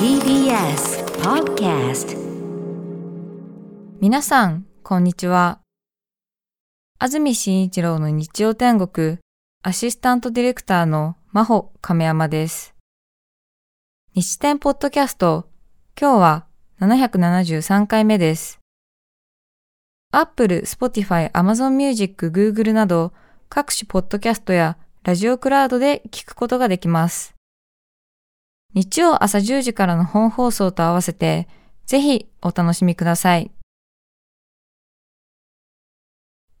TBS Podcast 皆さん、こんにちは。安住紳一郎の日曜天国、アシスタントディレクターの真帆亀山です。日天ポッドキャスト、今日は773回目です。Apple、Spotify、Amazon Music、Google など各種ポッドキャストやラジオクラウドで聞くことができます。日曜朝10時からの本放送と合わせて、ぜひお楽しみください。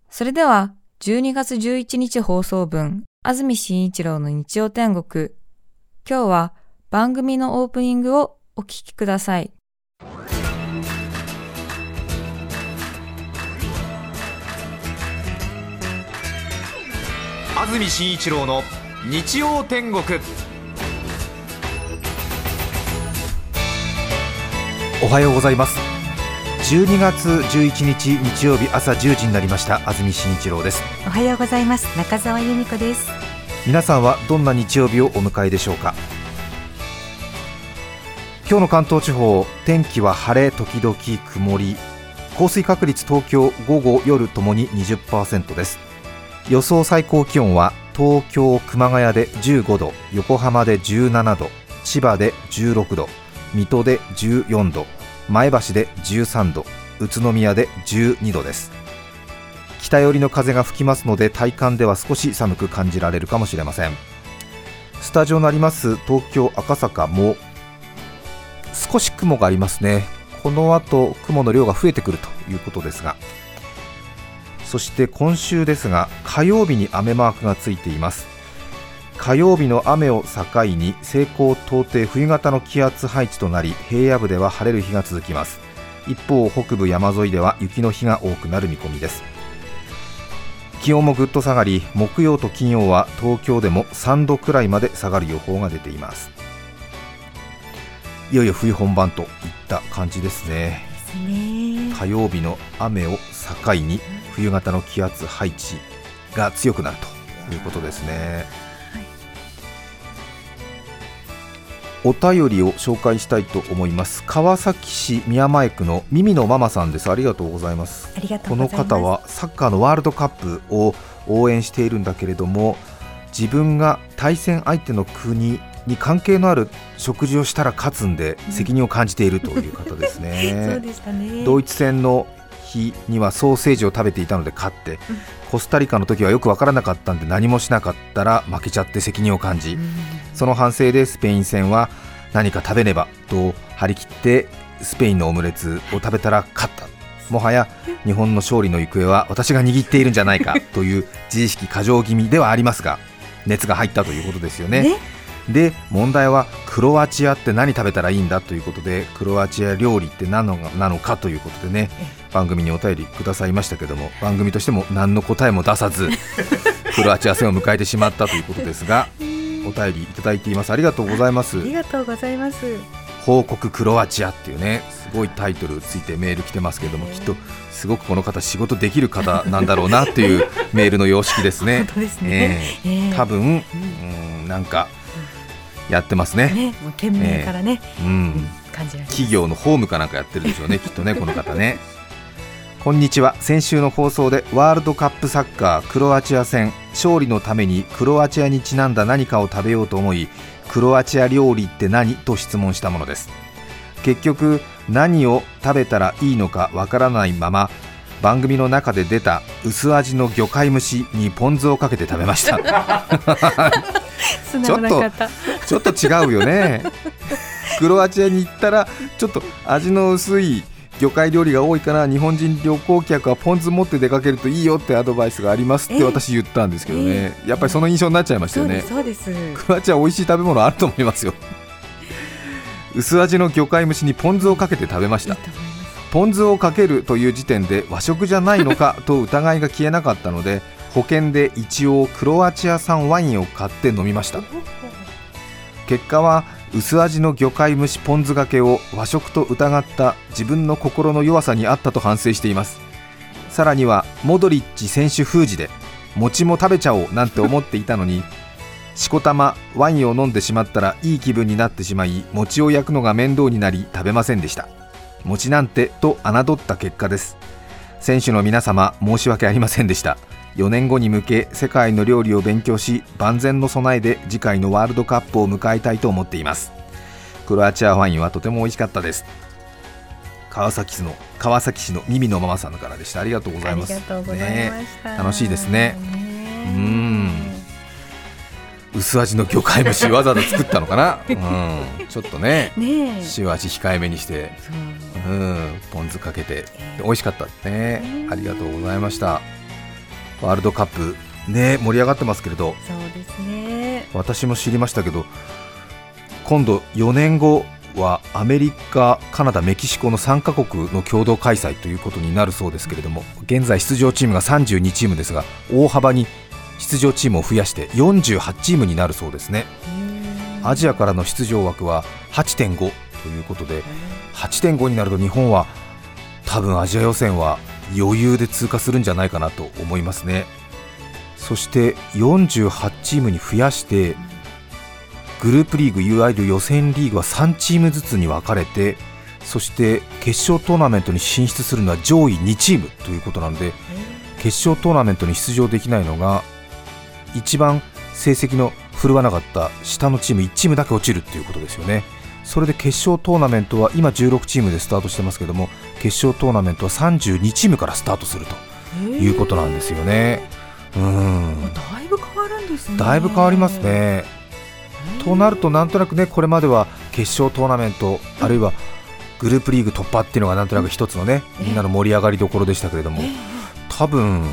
それでは、12月11日放送分、安住紳一郎の日曜天国。今日は番組のオープニングをお聞きください。安住紳一郎の日曜天国。おはようございます。12月11日日曜日朝1時になりました。安住紳一郎です。おはようございます。中澤由美子です。皆さんはどんな日曜日をお迎えでしょうか？今日の関東地方天気は晴れ時々曇り。降水確率東京午後夜ともに20%です。予想最高気温は東京熊谷で15度横浜で17度千葉で16度水戸で14度前橋で13度宇都宮で12度です。北寄りの風が吹きますので体感では少し寒く感じられるかもしれません。スタジオのあります東京赤坂も少し雲がありますね。この後雲の量が増えてくるということですが。そして今週ですが火曜日に雨マークがついています。火曜日の雨を境に西高東低冬型の気圧配置となり平野部では晴れる日が続きます。一方北部山沿いでは雪の日が多くなる見込みです。気温もぐっと下がり木曜と金曜は東京でも3度くらいまで下がる予報が出ています。いよいよ冬本番といった感じですね。火曜日の雨を境に冬型の気圧配置が強くなるということですねお便りを紹介したいと思います。川崎市宮前区のミミのママさんです。ありがとうございます。この方はサッカーのワールドカップを応援しているんだけれども自分が対戦相手の国に関係のある食事をしたら勝つんで責任を感じているという方ですね。そうでしたね。ドイツ戦の日にはソーセージを食べていたので勝って、コスタリカの時はよく分からなかったんで何もしなかったら負けちゃって責任を感じ、その反省でスペイン戦は何か食べねばと張り切ってスペインのオムレツを食べたら勝った。もはや日本の勝利の行方は私が握っているんじゃないかという自意識過剰気味ではありますが熱が入ったということですよね。で問題はクロアチアって何食べたらいいんだということでクロアチア料理って何のなのかということでね番組にお便りくださいましたけども番組としても何の答えも出さず クロアチア戦を迎えてしまったということですが お便りいただいています。ありがとうございます。ありがとうございます。報告クロアチアっていうねすごいタイトルついてメール来てますけどもきっとすごくこの方仕事できる方なんだろうなっていうメールの様式ですね。ね、えー、多分、うん、なんかやってますね。ねもう懸命からね、えー、うん、感じ企業のホームかなんかやってるでしょうね、きっとね、この方ね。こんにちは。先週の放送でワールドカップサッカークロアチア戦勝利のためにクロアチアにちなんだ何かを食べようと思い、クロアチア料理って何？と質問したものです。結局何を食べたらいいのかわからないまま番組の中で出た薄味の魚介蒸しにポン酢をかけて食べました。ちょっとちょっと違うよね。クロアチアに行ったらちょっと味の薄い魚介料理が多いから日本人旅行客はポン酢持って出かけるといいよってアドバイスがありますって私言ったんですけどね、え？ー、やっぱりその印象になっちゃいましたよね。そうですクロアチア美味しい食べ物あると思いますよ。薄味の魚介蒸しにポン酢をかけて食べましたポン酢をかけるという時点で和食じゃないのか と疑いが消えなかったので保険で一応クロアチア産ワインを買って飲みました。結果は薄味の魚介蒸しポン酢がけを和食と疑った自分の心の弱さにあったと反省しています。さらにはモドリッチ選手封じで餅も食べちゃおうなんて思っていたのにしこたまワインを飲んでしまったらいい気分になってしまい餅を焼くのが面倒になり食べませんでした。餅なんてと侮った結果です。選手の皆様申し訳ありませんでした。4年後に向け世界の料理を勉強し万全の備えで次回のワールドカップを迎えたいと思っています。クロアチアワインはとても美味しかったです。川崎市の川崎市のミミのママさんからでした。ありがとうございます。ありがとうございま。ね楽しいですね。ねうん薄味の魚介蒸しわざわざ作ったのかな、うん、ちょっとね。塩味控えめにして、う。ん、ポン酢かけて。美味しかったですねありがとうございました。ワールドカップね盛り上がってますけれど。そうですね。私も知りましたけど今度4年後はアメリカ、カナダ、メキシコの3カ国の共同開催ということになるそうですけれども現在出場チームが32チームですが大幅に出場チームを増やして48チームになるそうですね。アジアからの出場枠は8.5ということで8.5になると日本は多分アジア予選は余裕で通過するんじゃないかなと思いますね。そして48チームに増やしてグループリーグいわゆる予選リーグは3チームずつに分かれてそして決勝トーナメントに進出するのは上位2チームということなので決勝トーナメントに出場できないのが一番成績の振るわなかった下のチーム1チームだけ落ちるっていうことですよね。それで決勝トーナメントは今16チームでスタートしてますけども決勝トーナメントは32チームからスタートするということなんですよね。うん。だいぶ変わるんですね。だいぶ変わりますね。となるとなんとなくねこれまでは決勝トーナメントあるいはグループリーグ突破っていうのがなんとなく一つのねみんなの盛り上がりどころでしたけれども多分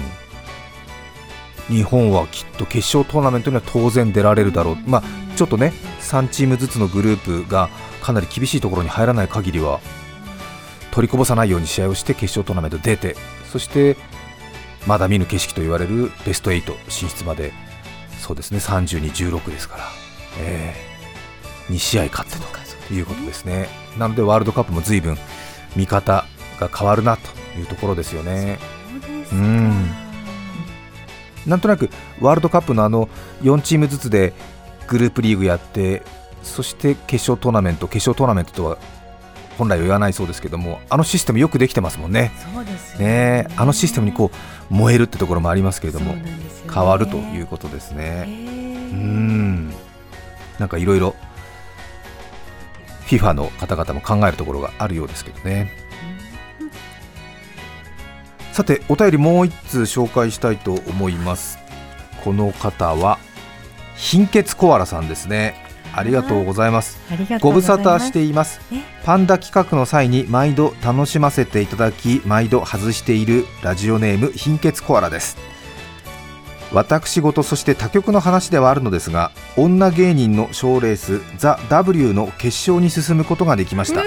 日本はきっと決勝トーナメントには当然出られるだろう、まあ、ちょっとね3チームずつのグループがかなり厳しいところに入らない限りは取りこぼさないように試合をして決勝トーナメント出てそしてまだ見ぬ景色と言われるベスト8進出までそうですね32、16ですから、えー、2試合勝ってということですね。なのでワールドカップも随分見方が変わるなというところですよね。うんなんとなくワールドカップのあの4チームずつでグループリーグやってそして決勝トーナメント決勝トーナメントとは本来は言わないそうですけどもあのシステムよくできてますもんね。そうですよね。あのシステムにこう燃えるってところもありますけれども、ね。変わるということですへねうーん。なんかいろいろ FIFA の方々も考えるところがあるようですけどねさてお便りもう一通紹介したいと思います。この方は貧血コアラさんですね。ありがとうございます。ご無沙汰しています。え？パンダ企画の際に毎度楽しませていただき毎度外しているラジオネーム貧血コアラです。私事そして他局の話ではあるのですが女芸人の賞レースザ・ W の決勝に進むことができました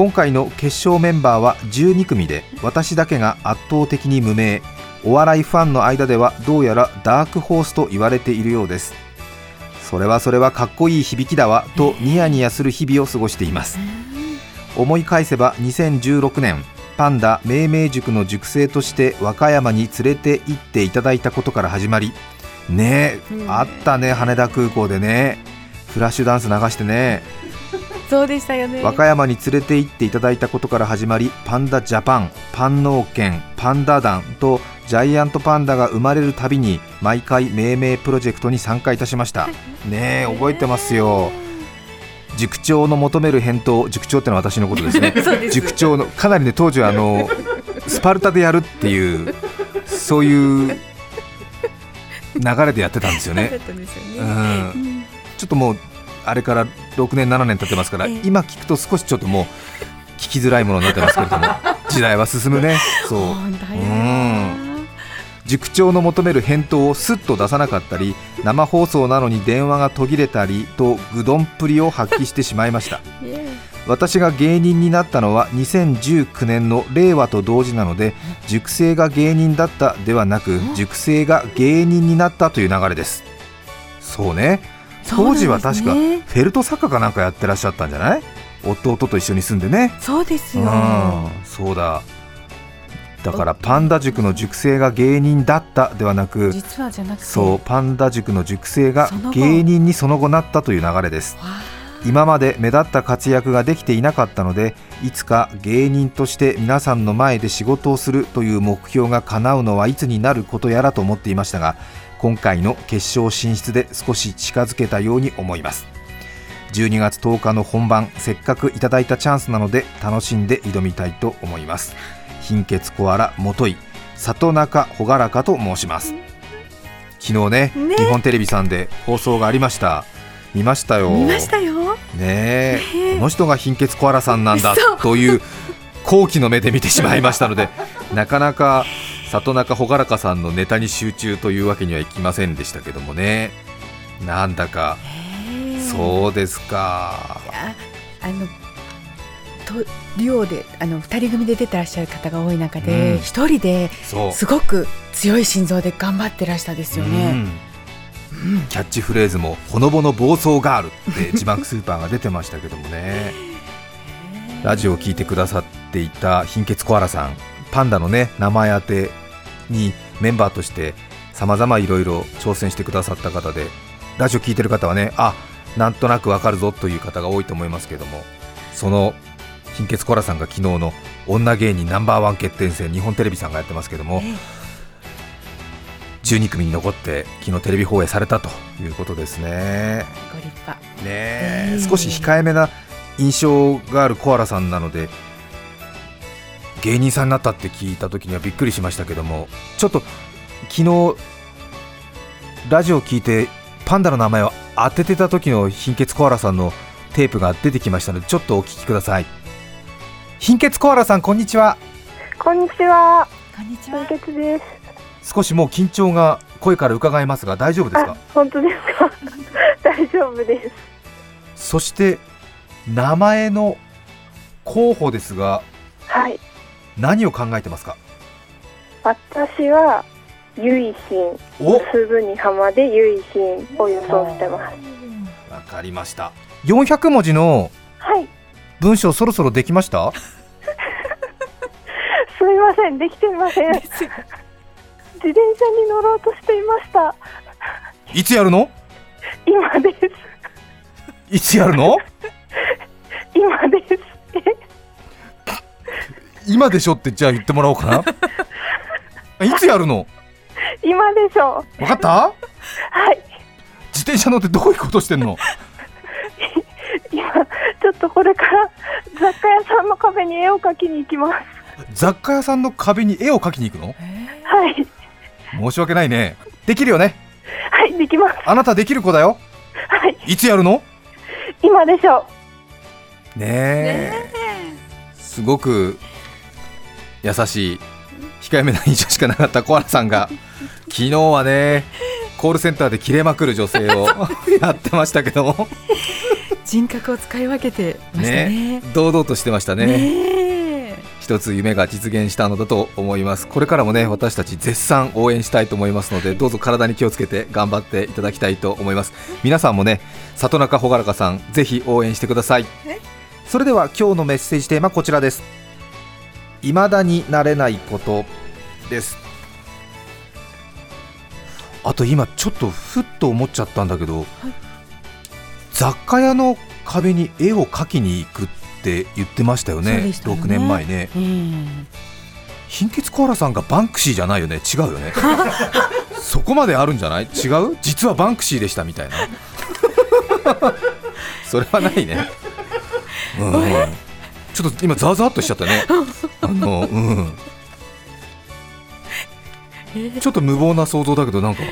今回の決勝メンバーは12組で私だけが圧倒的に無名。お笑いファンの間ではどうやらダークホースと言われているようです。それはそれはかっこいい響きだわとニヤニヤする日々を過ごしています。思い返せば2016年パンダ命名塾の塾生として和歌山に連れて行っていただいたことから始まりねえ、うん。あったね羽田空港でね。フラッシュダンス流してねそうでしたよね。和歌山に連れて行っていただいたことから始まりパンダジャパンパン農研パンダ団とジャイアントパンダが生まれるたびに毎回命名プロジェクトに参加いたしました。ねえ覚えてますよ。塾長の求める返答塾長ってのは私のことですね。す。塾長のかなりね当時はあのスパルタでやるっていうそういう流れでやってたんですよ だね。ちょっともうあれから6年7年経ってますから、ええ。今聞くと少しちょっともう聞きづらいものになってますけれども 時代は進むね。そう。うん。塾長の求める返答をすっと出さなかったり生放送なのに電話が途切れたりとぐどんっぷりを発揮してしまいました。私が芸人になったのは2019年の令和と同時なので塾生が芸人だったではなく塾生が芸人になったという流れです。そうね当時は確かフェルト作家かなんかやってらっしゃったんじゃない？弟と一緒に住んでね。そうですよ。うんそうだ。だからパンダ塾の塾生が芸人だったではなく実はじゃなくて。そうパンダ塾の塾生が芸人にその後なったという流れです今まで目立った活躍ができていなかったのでいつか芸人として皆さんの前で仕事をするという目標が叶うのはいつになることやらと思っていましたが今回の決勝進出で少し近づけたように思います。12月10日の本番せっかくいただいたチャンスなので楽しんで挑みたいと思います。貧血コアラ元井里中朗らかと申します。昨日ねね。日本テレビさんで放送がありました見ましたよ。見ましたよ。ねえ。この人が貧血コアラさんなんだという好奇の目で見てしまいましたので なかなか里中朗らかさんのネタに集中というわけにはいきませんでしたけどもね。なんだか。そうですか。ああのとデュオであの二人組で出てらっしゃる方が多い中うん。で一、人ですごく強い心臓で頑張ってらしたですようね。んキャッチフレーズもほのぼの暴走ガールって字幕スーパーが出てましたけどもね。ラジオを聞いてくださっていた貧血コアラさんパンダのね名前当てにメンバーとして様々いろいろ挑戦してくださった方でラジオ聞いてる方はねあなんとなくわかるぞという方が多いと思いますけどもその貧血コアラさんが昨日の女芸人ナンバーワン決定戦日本テレビさんがやってますけどもえ12組に残って昨日テレビ放映されたということですね。ご立派。ねえええ少し控えめな印象があるコアラさんなので芸人さんになったって聞いた時にはびっくりしましたけどもちょっと昨日ラジオを聞いてパンダの名前を当ててた時の貧血コアラさんのテープが出てきましたのでちょっとお聞きください貧血コアラさんこんにちはこんにちは、こんにち貧血です。少しもう緊張が声から伺えますが大丈夫ですあか、本当ですか？大丈夫です。そして名前の候補ですがはい、何を考えてますか？私は結浜、お！結ぶに浜で結浜を予想してます。わかりました。400文字のはい、文章そろそろできました？すみません、できていません。自転車に乗ろうとしていました。いつやるの？今です。いつやるの？今です。今でしょってじゃあ言ってもらおうかな いつやるの？今でしょう。わかった？はい、自転車乗ってどういうことしてんの？今ちょっとこれから雑貨屋さんの壁に絵を描きに行きます。雑貨屋さんの壁に絵を描きに行くの？はい、申し訳ないね。できるよね。はい、できます。あなたできる子だよ。はい、いつやるの？今でしょう。ねえ。すごく優しい控えめな印象しかなかったコアラさんが昨日はねコールセンターで切れまくる女性を やってましたけども。人格を使い分けてましたね。堂々としてましたね。ねえ一つ夢が実現したのだと思います。これからもね私たち絶賛応援したいと思いますのでどうぞ体に気をつけて頑張っていただきたいと思います。皆さんもね里中朗らかさんぜひ応援してください。それでは今日のメッセージテーマこちらです。未だになれないことです。あと今ちょっとふっと思っちゃったんだけど、雑貨屋の壁に絵を描きに行くって言ってましたよねね。6年前ね。うん。貧血コアラさんがバンクシーじゃないよね。違うよね。そこまであるんじゃない？違う？実はバンクシーでしたみたいな。それはないね。うん、ちょっと今ざわざわっとしちゃったね。あのうん。ちょっと無謀な想像だけどなんか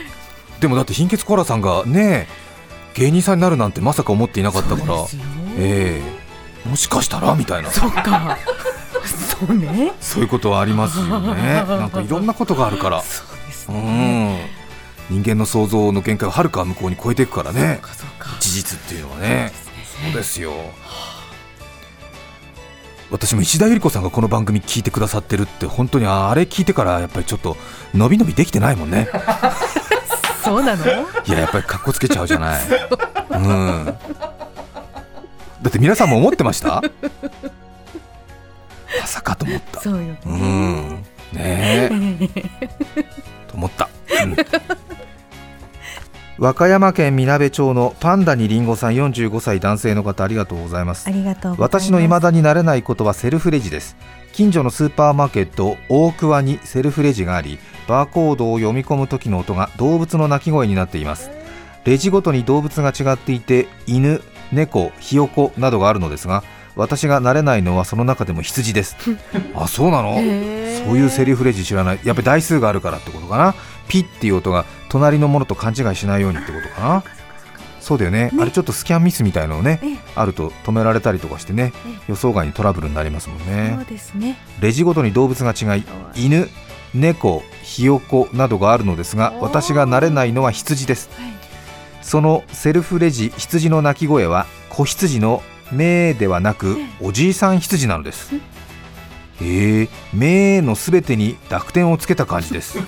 でもだって貧血コアラさんがね芸人さんになるなんてまさか思っていなかったから。ええもしかしたら？みたいなそっか。そうね。そういうことはありますよね。なんかいろんなことがあるから。そうですうね。ん。人間の想像の限界をはるか向こうに超えていくからね。そうかそうか。事実っていうのはね。そうすですよ。私も石田ゆり子さんがこの番組聞いてくださってるって本当にあれ聞いてからやっぱりちょっと伸び伸びできてないもんね。そうなの？いややっぱり格好つけちゃうじゃない。うん。だって皆さんも思ってました？まさかと思った。そうよね。うん。ねえと思った、うん 和歌山県みなべ町のパンダにりんごさん45歳男性の方ありがとうございますありがとう私の未だになれないことはセルフレジです近所のスーパーマーケット大桑にセルフレジがありバーコードを読み込む時の音が動物の鳴き声になっていますレジごとに動物が違っていて犬、猫、ひよこなどがあるのですが私が慣れないのはその中でも羊です。あそうなの？そういうセルフレジ知らない。やっぱり台数があるからってことかな。ピッっていう音が隣のものと勘違いしないようにってことかな。そうだよね。あれちょっとスキャンミスみたいのをねええ。あると止められたりとかしてね予想外にトラブルになりますもんそうねですね。レジごとに動物が違い犬猫ひよこなどがあるのですが私が慣れないのは羊です。はいそのセルフレジ羊の鳴き声は子羊のメーではなくおじいさん羊なのです。えー、メーのすべてに濁点をつけた感じです。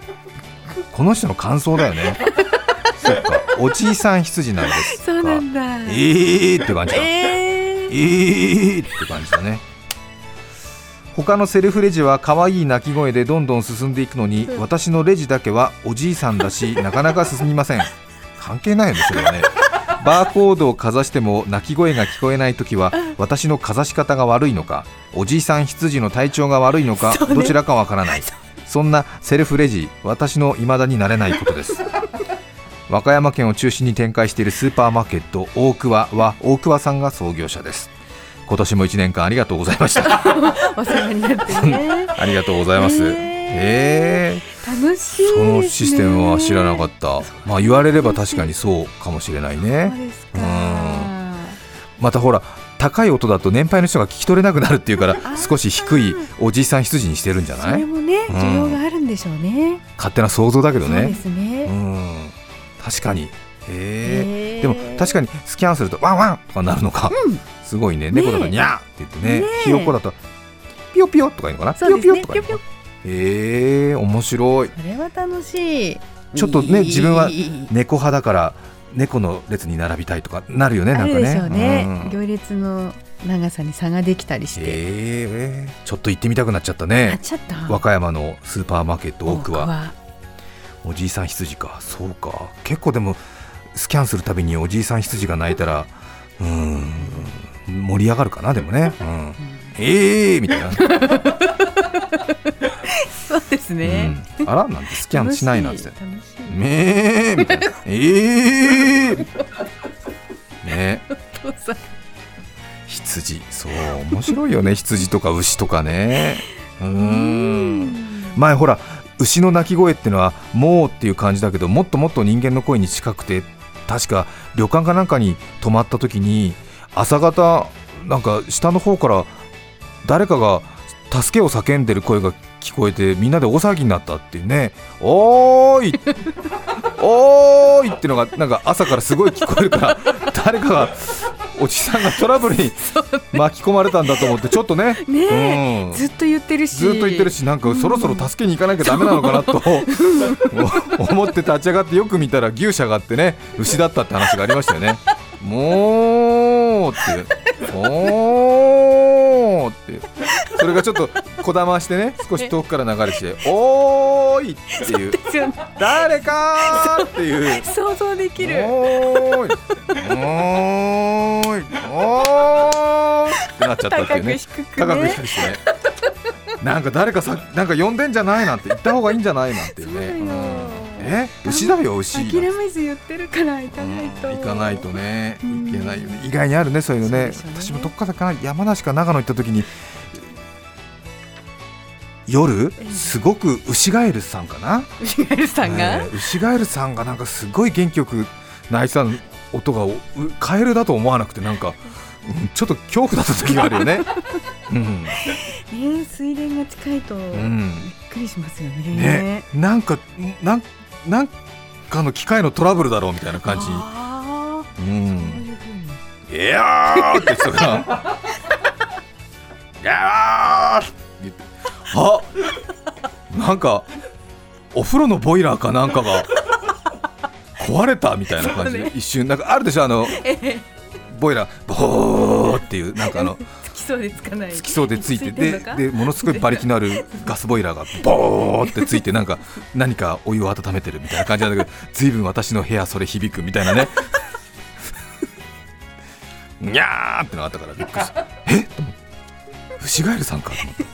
この人の感想だよね。そっか。おじいさん羊なんです。かそうなんだ。えーって感じだ。ええーって感じだね。他のセルフレジは可愛い鳴き声でどんどん進んでいくのに私のレジだけはおじいさんだしなかなか進みません関係ないよねそれはね。バーコードをかざしても鳴き声が聞こえないときは私のかざし方が悪いのかおじいさん羊の体調が悪いのか、どちらかわからない。そんなセルフレジ私の未だになれないことです。和歌山県を中心に展開しているスーパーマーケット大桑は大桑さんが創業者です。今年も1年間ありがとうございました。ー、お世話になってね。ありがとうございます。ええー。楽しいそのシステムは知らなかった。まあ言われれば確かにそうかもしれないそうねですか。またほら高い音だと年配の人が聞き取れなくなるっていうから ー。少し低いおじいさん羊にしてるんじゃそない？れもねうん。需要があるんでしょうね。勝手な想像だけどそうでねすね。うん。確かに。へえでも確かにスキャンするとワンワンとかなるのか、うん。すごいね。猫だとニャーって言ってね。ねえ。ひよこだとピヨピヨとか言うのかな？ね。ピヨピヨとか言うのへえ面白い。それは楽しい。ちょっとね自分はい猫派だから猫の列に並びたいとかなるよねなんかね。あるでしょうね、うん。行列の長さに差ができたりして、へえちょっと行ってみたくなっちゃったあね和歌山のスーパーマーケット奥は。は。おじいさん羊か。そうか。結構でもスキャンするたびにおじいさん羊が鳴いたらうーん盛り上がるかなでもね、うん、えーみたいな、そうですね、うん、あらなんてスキャンしないなんて。めーみたいな。えーね羊。そう面白いよね。羊とか牛とかね。うーん。前ほら牛の鳴き声っていうのは「もう」っていう感じだけどもっともっと人間の声に近くて確か旅館かなんかに泊まった時に朝方なんか下の方から誰かが助けを叫んでる声が聞こえてみんなで大騒ぎになったっていうね「おーい!」おーいってのがなんか朝からすごい聞こえるから誰かがおじさんがトラブルに巻き込まれたんだと思ってちょっとね。ねうん。ずっと言ってるし。ずっと言ってるしなんかそろそろ助けに行かなきゃダメなのかなと 思って立ち上がってよく見たら牛舎があってね牛だったって話がありましたよね。もうっておーって。それがちょっとこだましてね 少し遠くから流れてきておーいっていう。誰かーっていう。想像できる。おーい。おーい。おーいってなっちゃったっていうね。高く低くしてね。なんか誰かさなんか呼んでんじゃないなんて言った方がいいんじゃないなんていうね。え？牛だよ牛。諦めず言ってるから行かないと、うん。行かないとね。うん。いけないよね。意外にあるねそういうのね。私もどっかだかな山梨か長野行った時に夜ええすごく牛ガエルさんかな？牛ガエルさんが、えー牛ガエルさんがなんかすごい元気よく鳴いてた音がうカエルだと思わなくてなんか、うんちょっと恐怖だった時があるよね。うんね水田が近いとびっうんくりしますよね。ね、なんかなんなんかの機械のトラブルだろうみたいな感じ。あーう、そうんいういやーって言ってたから。いやーあなんかお風呂のボイラーかなんかが壊れたみたいな感じで、一瞬なんかあるでしょあのボイラーボーっていうなんかあの突きそうでつかない。つきそうでついてででものすごい馬力のあるガスボイラーがボーってついてなんか何かお湯を温めてるみたいな感じなんだけどずいぶん私の部屋それ響くみたいなね。にゃーってのがあったからびっくりした。え？っと思って。ウシガエルさんかと思って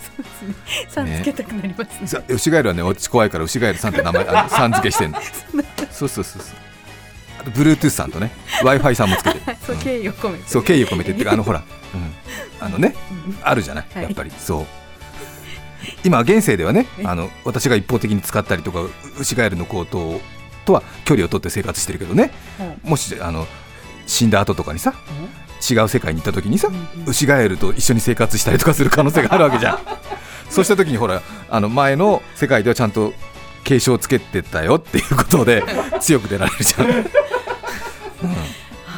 さんつけたくなりますね。さウシガエルはね私怖いからウシガエルさんって名前あのさん付けしてんの。そうそうそうそう。あと Bluetooth さんとね w i f i さんもつけて。る そう敬意を込めてそう敬意を込めてっていうかあのほら、うん、あのねあるじゃない、はい。やっぱり。そう。今現世ではねあの私が一方的に使ったりとかうウシガエルのコートとは距離を取って生活してるけどね。もしあの死んだ後とかにさ違う世界に行った時にさ、ウシガエルと一緒に生活したりとかする可能性があるわけじゃんそうした時にほらあの前の世界ではちゃんと警鐘をつけてたよっていうことで 強く出られるじゃん、あ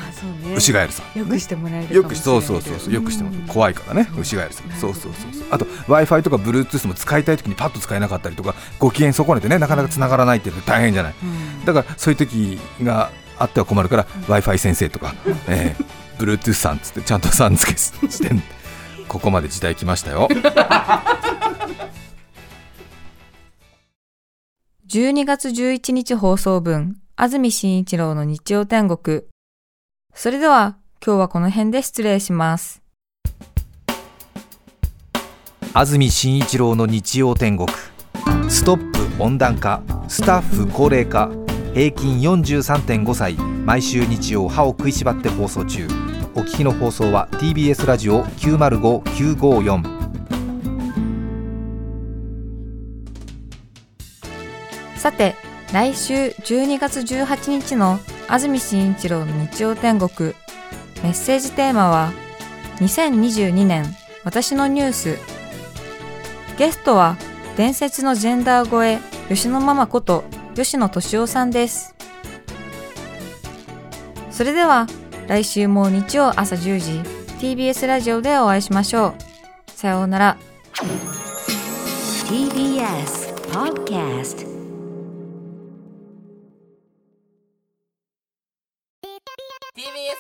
あそうね。ウシガエルさん。よくしてもらえるよくそうそうそうそうよくしても怖いからねウシガエルさん。そうそうそうそう。あと w i f i とか Bluetooth も使いたい時にパッと使えなかったりとかご機嫌損ねてねなかなか繋がらないっていうの大変じゃない。うん。だからそういう時があっては困るから w i f i 先生とか、えー、Bluetooth さんっつってちゃんとさん付けしてん。ここまで時代来ましたよ12月11日放送分、安住紳一郎の日曜天国。それでは、今日はこの辺で失礼します。安住紳一郎の日曜天国ストップ温暖化スタッフ高齢化平均43.5歳毎週日曜歯を食いしばって放送中お聞きの放送は TBS ラジオ905954さて、来週12月18日の安住紳一郎の日曜天国。メッセージテーマは、2022年私のニュース。ゲストは、伝説のジェンダー越え、吉野ママこと吉野敏夫さんです。それでは、来週も日曜朝10時、TBS ラジオでお会いしましょう。さようなら。TBS Podcast